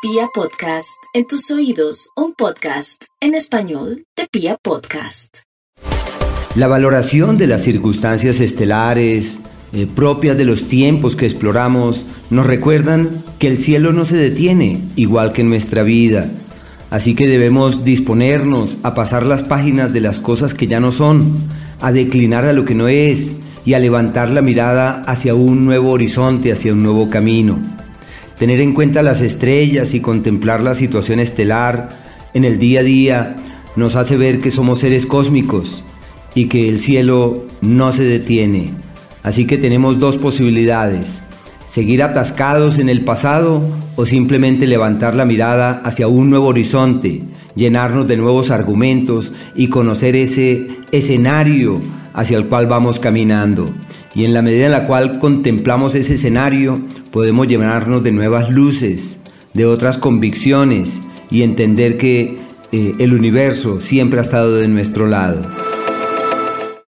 Pia Podcast, en tus oídos, un podcast en español de Pia Podcast. La valoración de las circunstancias estelares, eh, propias de los tiempos que exploramos, nos recuerdan que el cielo no se detiene, igual que en nuestra vida. Así que debemos disponernos a pasar las páginas de las cosas que ya no son, a declinar a lo que no es y a levantar la mirada hacia un nuevo horizonte, hacia un nuevo camino. Tener en cuenta las estrellas y contemplar la situación estelar en el día a día nos hace ver que somos seres cósmicos y que el cielo no se detiene. Así que tenemos dos posibilidades, seguir atascados en el pasado o simplemente levantar la mirada hacia un nuevo horizonte, llenarnos de nuevos argumentos y conocer ese escenario hacia el cual vamos caminando. Y en la medida en la cual contemplamos ese escenario, podemos llenarnos de nuevas luces, de otras convicciones y entender que eh, el universo siempre ha estado de nuestro lado.